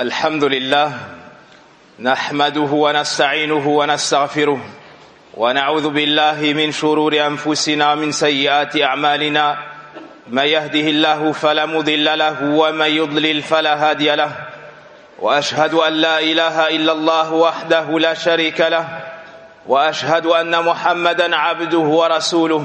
الحمد لله نحمده ونستعينه ونستغفره ونعوذ بالله من شرور أنفسنا ومن سيئات أعمالنا. من يهده الله فلا مضل له ومن يضلل فلا هادي له. وأشهد أن لا إله إلا الله وحده لا شريك له. وأشهد أن محمدا عبده ورسوله.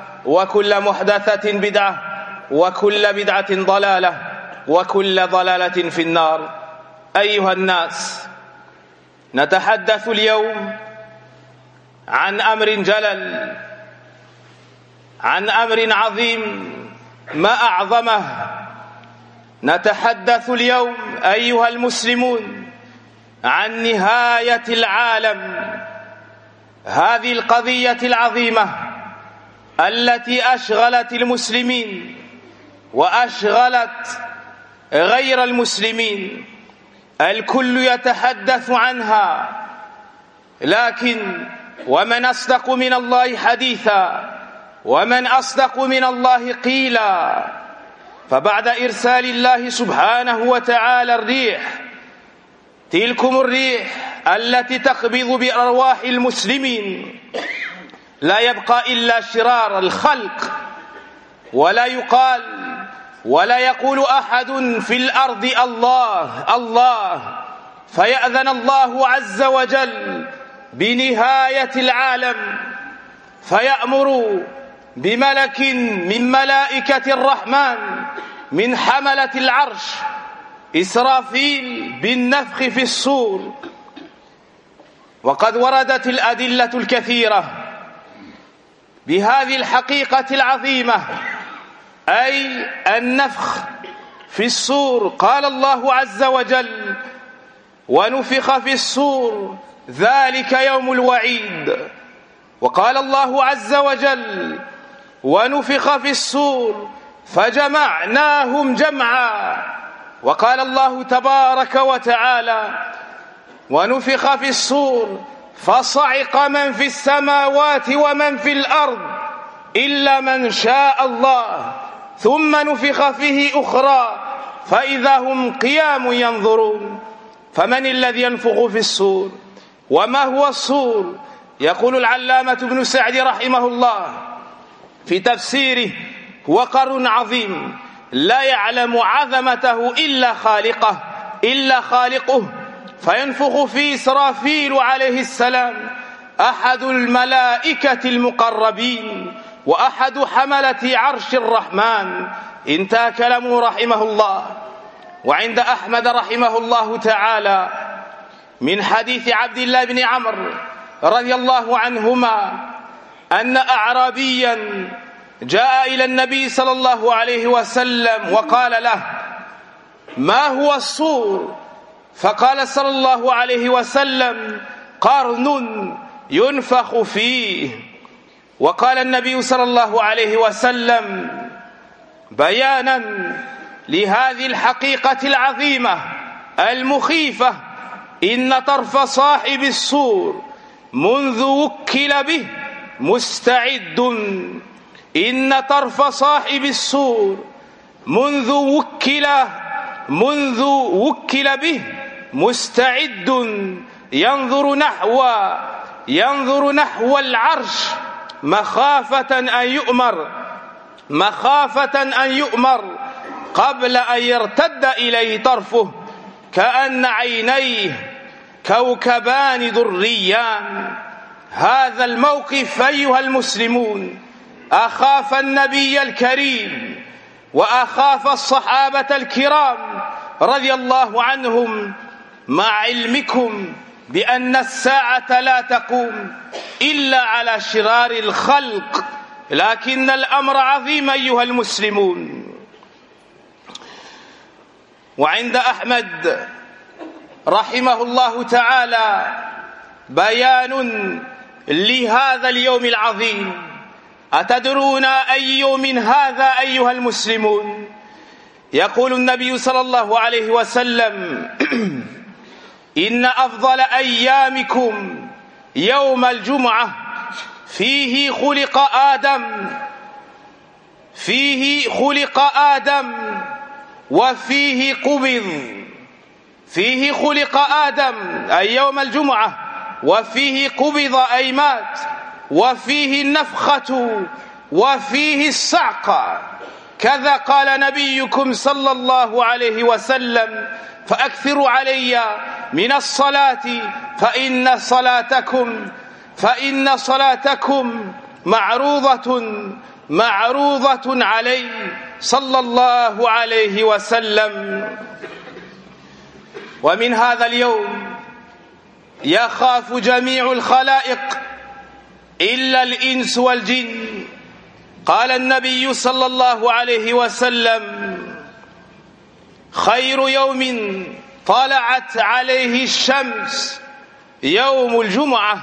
وكل محدثة بدعة وكل بدعة ضلالة وكل ضلالة في النار. أيها الناس نتحدث اليوم عن أمر جلل عن أمر عظيم ما أعظمه. نتحدث اليوم أيها المسلمون عن نهاية العالم هذه القضية العظيمة. التي أشغلت المسلمين وأشغلت غير المسلمين الكل يتحدث عنها لكن ومن أصدق من الله حديثا ومن أصدق من الله قيلا فبعد إرسال الله سبحانه وتعالى الريح تلكم الريح التي تقبض بأرواح المسلمين. لا يبقى إلا شرار الخلق ولا يقال ولا يقول أحد في الأرض الله الله. فيأذن الله عز وجل بنهاية العالم فيأمر بملك من ملائكة الرحمن من حملة العرش إسرافيل بالنفخ في الصور. وقد وردت الأدلة الكثيرة بهذه الحقيقة العظيمة أي النفخ في الصور قال الله عز وجل ونفخ في الصور ذلك يوم الوعيد وقال الله عز وجل ونفخ في الصور فجمعناهم جمعا وقال الله تبارك وتعالى ونفخ في الصور فصعق من في السماوات ومن في الأرض إلا من شاء الله ثم نفخ فيه أخرى فإذا هم قيام ينظرون فمن الذي ينفخ في الصور؟ وما هو الصور؟ يقول العلامة ابن سعد رحمه الله في تفسيره هو قر عظيم لا يعلم عظمته إلا خالقه إلا خالقه فينفخ في إسرافيل عليه السلام أحد الملائكة المقربين وأحد حملة عرش الرحمن. انتهى كلامه رحمه الله. وعند أحمد رحمه الله تعالى من حديث عبد الله بن عمرو رضي الله عنهما أن اعرابيا جاء إلى النبي صلى الله عليه وسلم وقال له ما هو الصور فقال صلى الله عليه وسلم قرن ينفخ فيه. وقال النبي صلى الله عليه وسلم بيانا لهذه الحقيقة العظيمة المخيفة إن طرف صاحب السور منذ وكل به مستعد. إن طرف صاحب السور منذ وكل منذ وكل به مستعد ينظر نحو ينظر نحو العرش مخافة أن يؤمر مخافة أن يؤمر قبل أن يرتد إليه طرفه كأن عينيه كوكبان دريان هذا الموقف أيها المسلمون أخاف النبي الكريم وأخاف الصحابة الكرام رضي الله عنهم مع علمكم بأن الساعة لا تقوم إلا على شرار الخلق لكن الأمر عظيم أيها المسلمون. وعند أحمد رحمه الله تعالى بيان لهذا اليوم العظيم. أتدرون أي يوم هذا أيها المسلمون؟ يقول النبي صلى الله عليه وسلم إن أفضل أيامكم يوم الجمعة. فيه خلق آدم. فيه خلق آدم. وفيه قبض. فيه خلق آدم أي يوم الجمعة. وفيه قبض أي مات وفيه النفخة. وفيه الصعقة كذا قال نبيكم صلى الله عليه وسلم. فأكثروا علي من الصلاة فإن صلاتكم فإن صلاتكم معروضة معروضة علي صلى الله عليه وسلم. ومن هذا اليوم يخاف جميع الخلائق إلا الإنس والجن. قال النبي صلى الله عليه وسلم خير يوم طلعت عليه الشمس يوم الجمعة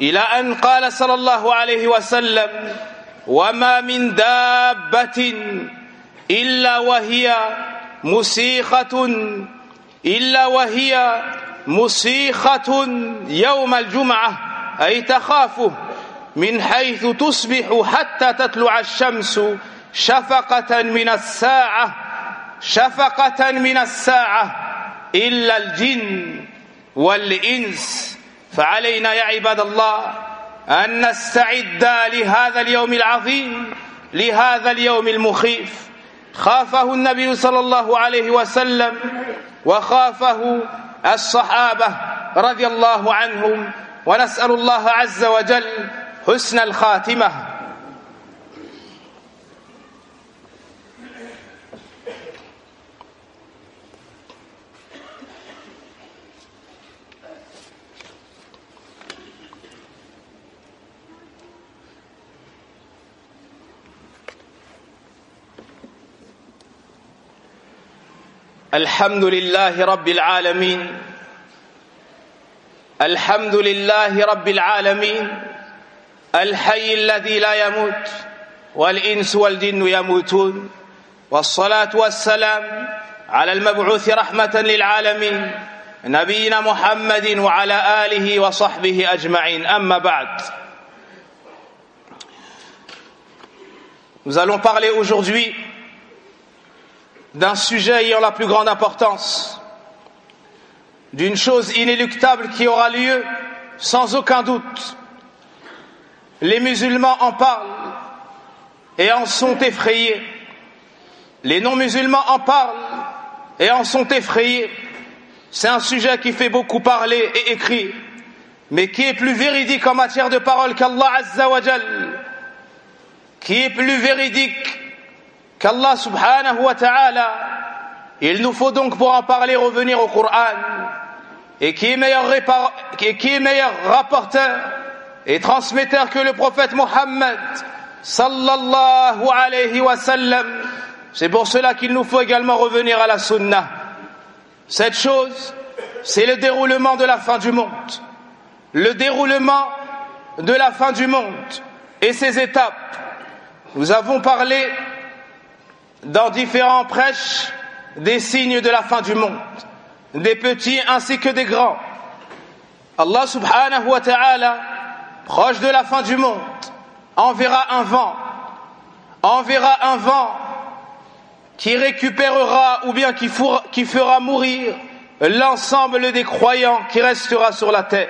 إلى أن قال صلى الله عليه وسلم وما من دابة إلا وهي مسيخة إلا وهي مسيخة يوم الجمعة أي تخافه من حيث تصبح حتى تطلع الشمس شفقة من الساعة. شفقة من الساعة إلا الجن والإنس. فعلينا يا عباد الله أن نستعد لهذا اليوم العظيم لهذا اليوم المخيف. خافه النبي صلى الله عليه وسلم وخافه الصحابة رضي الله عنهم. ونسأل الله عز وجل حسن الخاتمة. الحمد لله رب العالمين. الحمد لله رب العالمين. الحي الذي لا يموت والإنس والجن يموتون. والصلاة والسلام على المبعوث رحمة للعالمين. نبينا محمد وعلى آله وصحبه أجمعين. أما بعد. Nous allons parler aujourd'hui d'un sujet ayant la plus grande importance, d'une chose inéluctable qui aura lieu sans aucun doute. Les musulmans en parlent et en sont effrayés. Les non-musulmans en parlent et en sont effrayés. C'est un sujet qui fait beaucoup parler et écrire, mais qui est plus véridique en matière de parole qu'Allah Azza wa qui est plus véridique qu'Allah subhanahu wa ta'ala, il nous faut donc pour en parler revenir au Coran, et qui est meilleur, qui est meilleur rapporteur et transmetteur que le prophète Mohammed sallallahu alayhi wa sallam. C'est pour cela qu'il nous faut également revenir à la sunna. Cette chose, c'est le déroulement de la fin du monde. Le déroulement de la fin du monde et ses étapes. Nous avons parlé dans différents prêches des signes de la fin du monde, des petits ainsi que des grands. Allah subhanahu wa ta'ala, proche de la fin du monde, enverra un vent, enverra un vent qui récupérera ou bien qui, fera mourir l'ensemble des croyants qui restera sur la terre.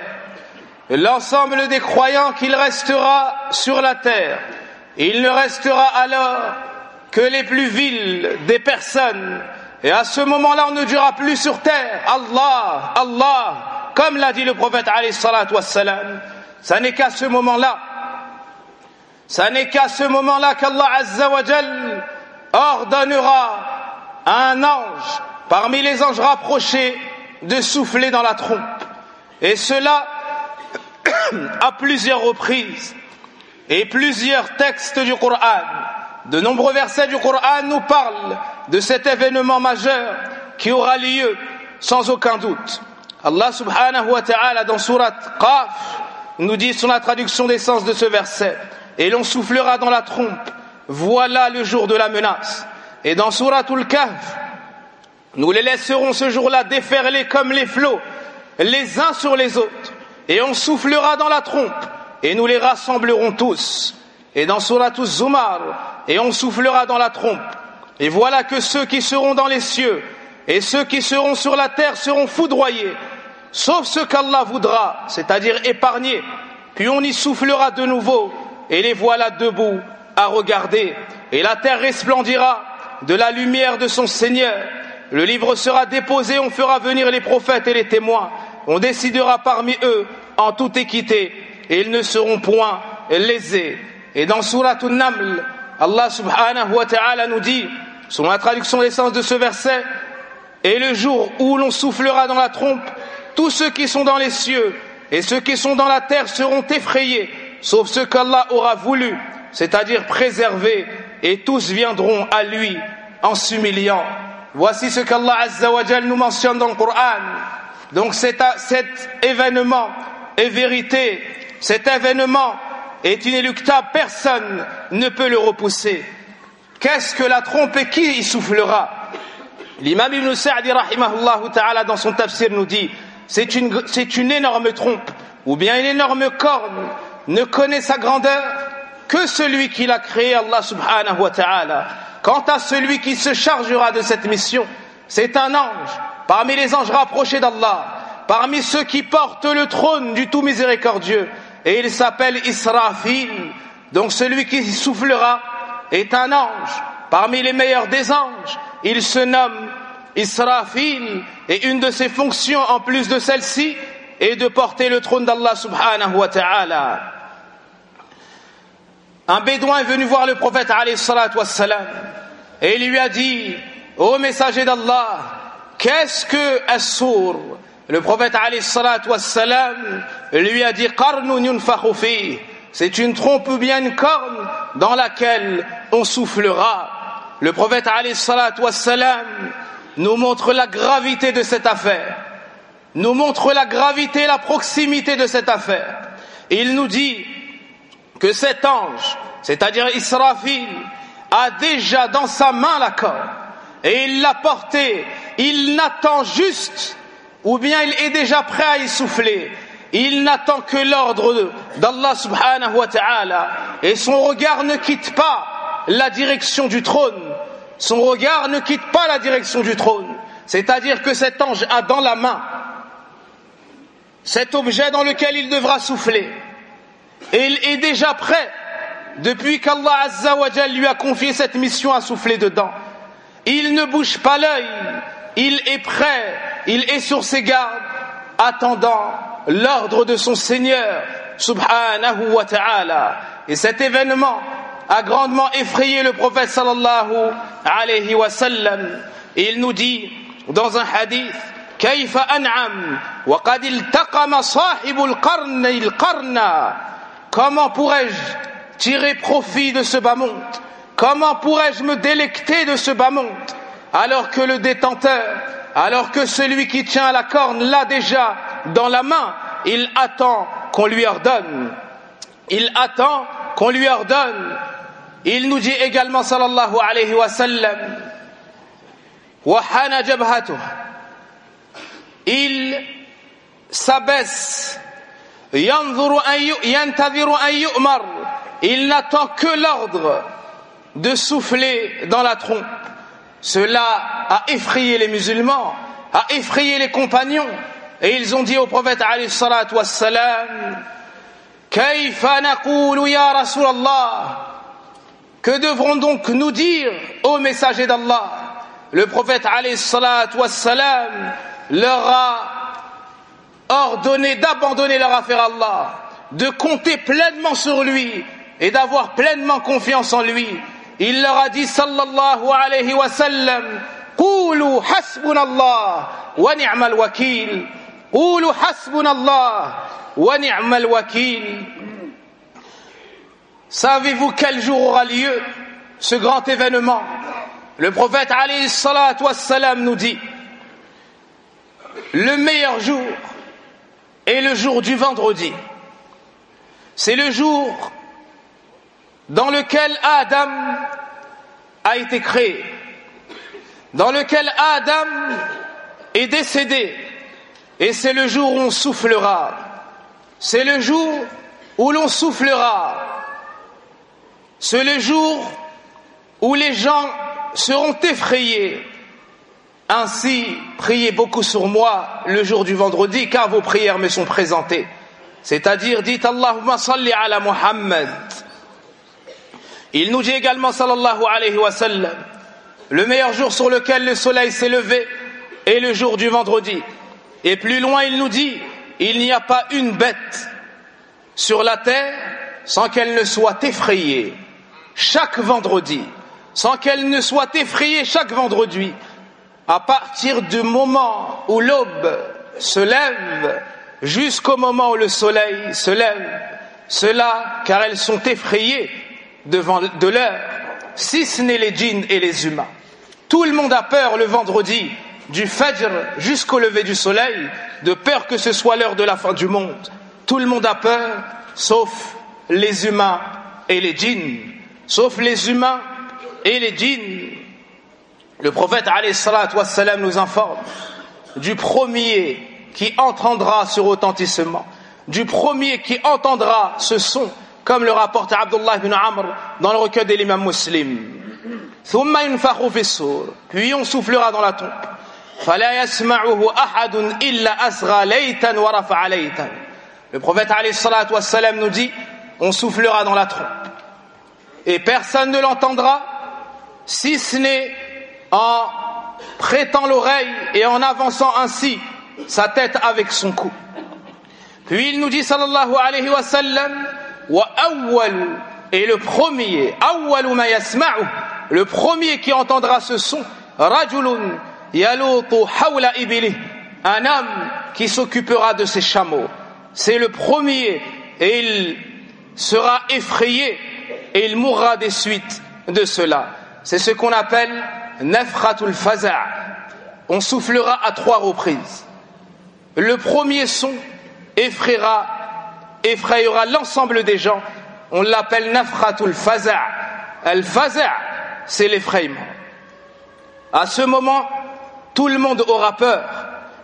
L'ensemble des croyants qui restera sur la terre. Il ne restera alors que les plus viles des personnes. Et à ce moment-là, on ne dira plus sur terre Allah, Allah, comme l'a dit le prophète alayhi wassalam, ça n'est qu'à ce moment-là, ça n'est qu'à ce moment-là qu'Allah azza wa ordonnera à un ange parmi les anges rapprochés de souffler dans la trompe. Et cela à plusieurs reprises. Et plusieurs textes du Coran, de nombreux versets du Coran nous parlent de cet événement majeur qui aura lieu sans aucun doute. Allah subhanahu wa ta'ala dans surat Qaf nous dit sur la traduction des sens de ce verset et l'on soufflera dans la trompe. Voilà le jour de la menace et dans surat Kahf nous les laisserons ce jour-là déferler comme les flots les uns sur les autres. Et on soufflera dans la trompe. Et nous les rassemblerons tous et dans surat Zumar et on soufflera dans la trompe et voilà que ceux qui seront dans les cieux et ceux qui seront sur la terre seront foudroyés, sauf ce qu'Allah voudra, c'est-à-dire épargnés. Puis on y soufflera de nouveau, et les voilà debout à regarder, et la terre resplendira de la lumière de son Seigneur. Le livre sera déposé, on fera venir les prophètes et les témoins, on décidera parmi eux en toute équité, et ils ne seront point lésés. Et dans Surat An-Naml, Allah subhanahu wa ta'ala nous dit Selon la traduction des sens de ce verset, et le jour où l'on soufflera dans la trompe, tous ceux qui sont dans les cieux et ceux qui sont dans la terre seront effrayés, sauf ceux qu'Allah aura voulu, c'est-à-dire préservés, et tous viendront à lui en s'humiliant. Voici ce qu'Allah Azzawajal nous mentionne dans le Coran. Donc cet, cet événement est vérité, cet événement est inéluctable, personne ne peut le repousser. Qu'est-ce que la trompe et qui y soufflera? L'imam Ibn Sa'di ta'ala dans son tafsir nous dit c'est une, c'est une énorme trompe ou bien une énorme corne ne connaît sa grandeur que celui qui l'a créé Allah subhanahu wa ta'ala. Quant à celui qui se chargera de cette mission, c'est un ange parmi les anges rapprochés d'Allah, parmi ceux qui portent le trône du tout miséricordieux et il s'appelle Israfil. Donc celui qui soufflera est un ange, parmi les meilleurs des anges. Il se nomme Israfil et une de ses fonctions en plus de celle-ci est de porter le trône d'Allah subhanahu wa ta'ala. Un bédouin est venu voir le prophète alayhi wassalam, et il lui a dit Ô messager d'Allah, qu'est-ce que Assour? Le prophète wassalam, lui a dit c'est une trompe ou bien une corne dans laquelle on soufflera. Le prophète wassalam, nous montre la gravité de cette affaire, nous montre la gravité et la proximité de cette affaire. il nous dit que cet ange, c'est-à-dire Israfil, a déjà dans sa main la corne et il l'a portée, il n'attend juste ou bien il est déjà prêt à y souffler il n'attend que l'ordre d'Allah subhanahu wa ta'ala et son regard ne quitte pas la direction du trône. Son regard ne quitte pas la direction du trône. C'est-à-dire que cet ange a dans la main cet objet dans lequel il devra souffler. Et il est déjà prêt depuis qu'Allah Azza wa lui a confié cette mission à souffler dedans. Il ne bouge pas l'œil, il est prêt, il est sur ses gardes, attendant l'ordre de son Seigneur, subhanahu wa ta'ala. Et cet événement a grandement effrayé le prophète sallallahu alayhi wa sallam. il nous dit dans un hadith, كيف أنعم وقد التقم صاحب القرن القرن Comment pourrais-je tirer profit de ce bas monde Comment pourrais-je me délecter de ce bas monde alors que le détenteur, alors que celui qui tient la corne l'a déjà dans la main, il attend qu'on lui ordonne. Il attend qu'on lui ordonne. Il nous dit également, sallallahu alayhi wa sallam, il s'abaisse, il n'attend que l'ordre de souffler dans la trompe. Cela a effrayé les musulmans, a effrayé les compagnons, et ils ont dit au prophète alayhi salatu wassalam, Que devront donc nous dire, ô messager d'Allah? Le prophète alayhi salatu wassalam leur a ordonné d'abandonner leur affaire à Allah, de compter pleinement sur lui et d'avoir pleinement confiance en lui. Il leur a dit sallallahu alayhi wa sallam Qulu hasbunallah wa ni'mal wakil. Qulu hasbunallah wa ni'mal wakil. Savez-vous quel jour aura lieu ce grand événement? Le prophète alayhi salatu wassalam nous dit Le meilleur jour est le jour du vendredi. C'est le jour dans lequel Adam a été créé, dans lequel Adam est décédé, et c'est le jour où on soufflera. C'est le jour où l'on soufflera. C'est le jour où les gens seront effrayés ainsi, priez beaucoup sur moi le jour du vendredi, car vos prières me sont présentées. C'est-à-dire, dites Allahumma salli ala Muhammad. Il nous dit également, sallallahu alayhi wa sallam, le meilleur jour sur lequel le soleil s'est levé est le jour du vendredi. Et plus loin, il nous dit, il n'y a pas une bête sur la terre sans qu'elle ne soit effrayée chaque vendredi, sans qu'elle ne soit effrayée chaque vendredi à partir du moment où l'aube se lève jusqu'au moment où le soleil se lève, cela car elles sont effrayées devant de l'heure, si ce n'est les djinns et les humains. Tout le monde a peur le vendredi du Fajr jusqu'au lever du soleil, de peur que ce soit l'heure de la fin du monde. Tout le monde a peur, sauf les humains et les djinns. Sauf les humains et les djinns. Le prophète nous informe du premier qui entendra ce retentissement, du premier qui entendra ce son, comme le rapporte Abdullah ibn Amr dans le recueil de l'imam muslim. Puis on soufflera dans la tombe. Le prophète nous dit on soufflera dans la trompe et personne ne l'entendra si ce n'est en prêtant l'oreille et en avançant ainsi sa tête avec son cou. Puis il nous dit sallallahu alayhi wa sallam et le premier le premier qui entendra ce son rajulun hawla ibili un homme qui s'occupera de ses chameaux. C'est le premier et il sera effrayé et il mourra des suites de cela. C'est ce qu'on appelle nafratul faza' on soufflera à trois reprises. Le premier son effrayera effrayera l'ensemble des gens on l'appelle nafratul faza' al faza' c'est l'effrayement à ce moment tout le monde aura peur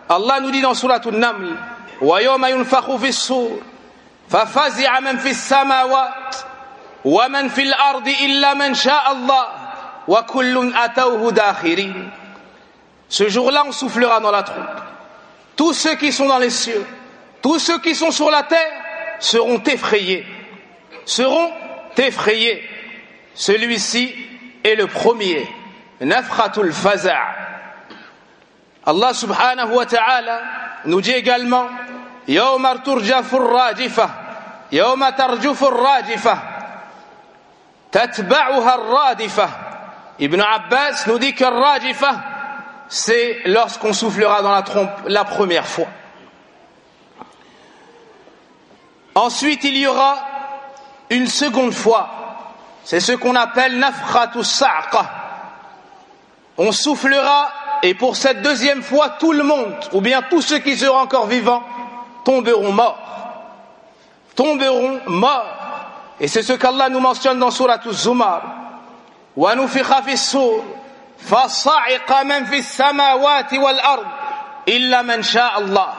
Allah nous dit dans suratul naml wa yawma yunfakhu fi sur ففزع من في السماوات ومن في الأرض إلا من شاء الله ce jour-là, on soufflera dans la trompe. Tous ceux qui sont dans les cieux, tous ceux qui sont sur la terre seront effrayés, seront effrayés. Celui-ci est le premier. Nafratul Faza'. Allah subhanahu wa ta'ala nous dit également Yawma turjafur rajifa Yawma tarjufur rajifa Tatba'uha radifa Ibn Abbas nous dit que rajifa c'est lorsqu'on soufflera dans la trompe la première fois. Ensuite, il y aura une seconde fois. C'est ce qu'on appelle Nafratu Sa'qa. On soufflera et pour cette deuxième fois, tout le monde, ou bien tous ceux qui seront encore vivants, tomberont morts. Tomberont morts. Et c'est ce qu'Allah nous mentionne dans Surah Zumar. ونفخ في السور فصعق من في السماوات والأرض إلا من شاء الله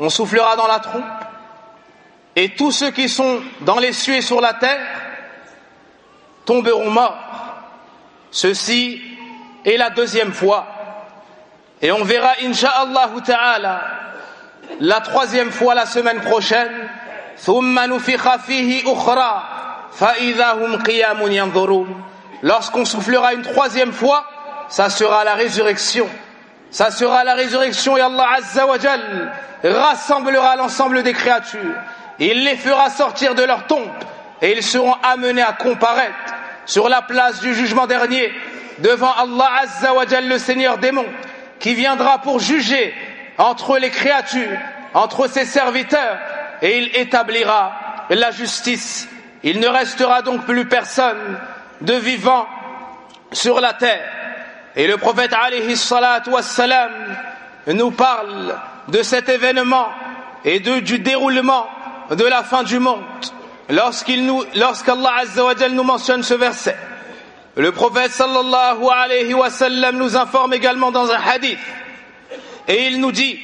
on soufflera dans la trompe et tous ceux qui sont dans les cieux et sur la terre tomberont morts. Ceci est la deuxième fois. Et on verra, Inch'Allah ta'ala, la troisième fois la semaine prochaine. Hum Lorsqu'on soufflera une troisième fois, ça sera la résurrection. Ça sera la résurrection et Allah Azza wa rassemblera l'ensemble des créatures. Il les fera sortir de leur tombe et ils seront amenés à comparaître sur la place du jugement dernier devant Allah Azza wa le Seigneur des mondes, qui viendra pour juger entre les créatures, entre ses serviteurs, et il établira la justice. Il ne restera donc plus personne de vivant sur la terre. Et le prophète alayhi wassalam, nous parle de cet événement et du déroulement de la fin du monde. Lorsqu'il nous, lorsqu'Allah Azza wa nous mentionne ce verset, le prophète sallallahu alayhi wa sallam nous informe également dans un hadith. Et il nous dit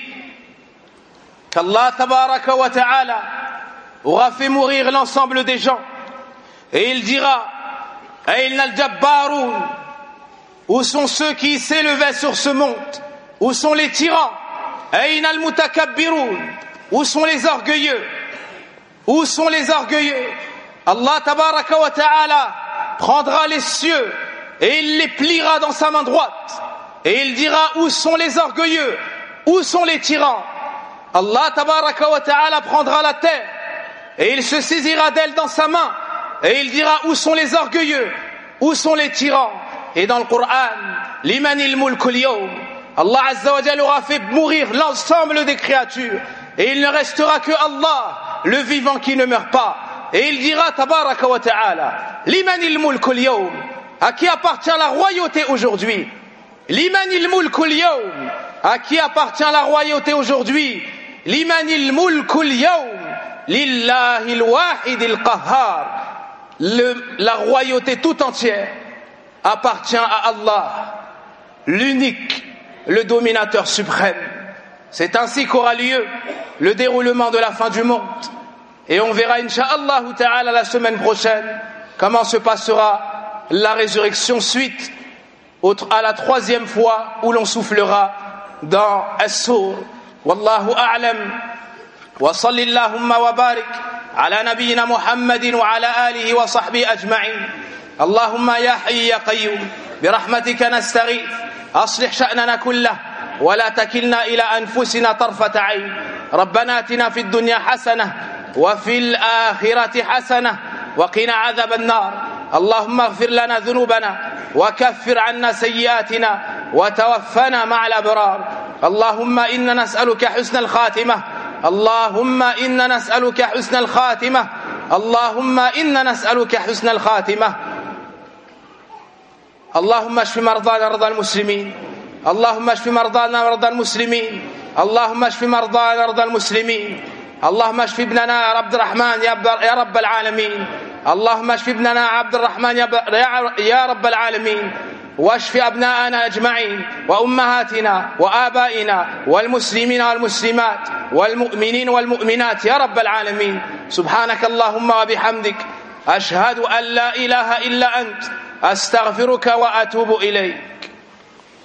qu'Allah tabaraka wa ta'ala aura fait mourir l'ensemble des gens. Et il dira où sont ceux qui s'élevaient sur ce monde? Où sont les tyrans? Où sont les orgueilleux? Où sont les orgueilleux? Allah tabaraka wa ta'ala prendra les cieux et il les pliera dans sa main droite. Et il dira où sont les orgueilleux? Où sont les tyrans Allah tabaraka wa ta'ala prendra la terre et il se saisira d'elle dans sa main et il dira où sont les orgueilleux? Où sont les tyrans et dans le Coran, l'imanil Allah Azza wa aura fait mourir l'ensemble des créatures. Et il ne restera que Allah, le vivant qui ne meurt pas. Et il dira, tabaraka wa ta'ala, limanil mulkul à qui appartient la royauté aujourd'hui? Limanil mulkul à qui appartient la royauté aujourd'hui? Limanil mulkul lillahil wahidil qahhar. La royauté tout entière appartient à Allah, l'unique, le dominateur suprême. C'est ainsi qu'aura lieu le déroulement de la fin du monde. Et on verra, Inch'Allah la semaine prochaine, comment se passera la résurrection suite à la troisième fois où l'on soufflera dans As-Sur. Wallahu a'lam. Wa sallillahumma wa barik ala nabiyyina Muhammadin wa ala alihi wa sahbihi ajma'in. اللهم يا حي يا قيوم برحمتك نستغيث اصلح شاننا كله ولا تكلنا إلى انفسنا طرفه عين ربنا اتنا في الدنيا حسنه وفي الآخرة حسنة وقنا عذاب النار. اللهم اغفر لنا ذنوبنا وكفر عنا سيئاتنا وتوفنا مع الأبرار. اللهم إنا نسألك حسن الخاتمة. اللهم إنا نسألك حسن الخاتمة. اللهم إنا نسألك حسن الخاتمة. اللهم اشف مرضانا مرضى المسلمين. اللهم اشف مرضانا مرضى المسلمين. اللهم اشف مرضانا مرضى المسلمين. اللهم اشف ابننا يا رب الرحمن يا رب العالمين. اللهم اشف ابننا عبد الرحمن يا رب العالمين. واشف أبناءنا أجمعين وأمهاتنا وآبائنا والمسلمين والمسلمات والمؤمنين والمؤمنات يا رب العالمين. سبحانك اللهم وبحمدك. أشهد أن لا إله إلا أنت. أستغفرك وأتوب إليك.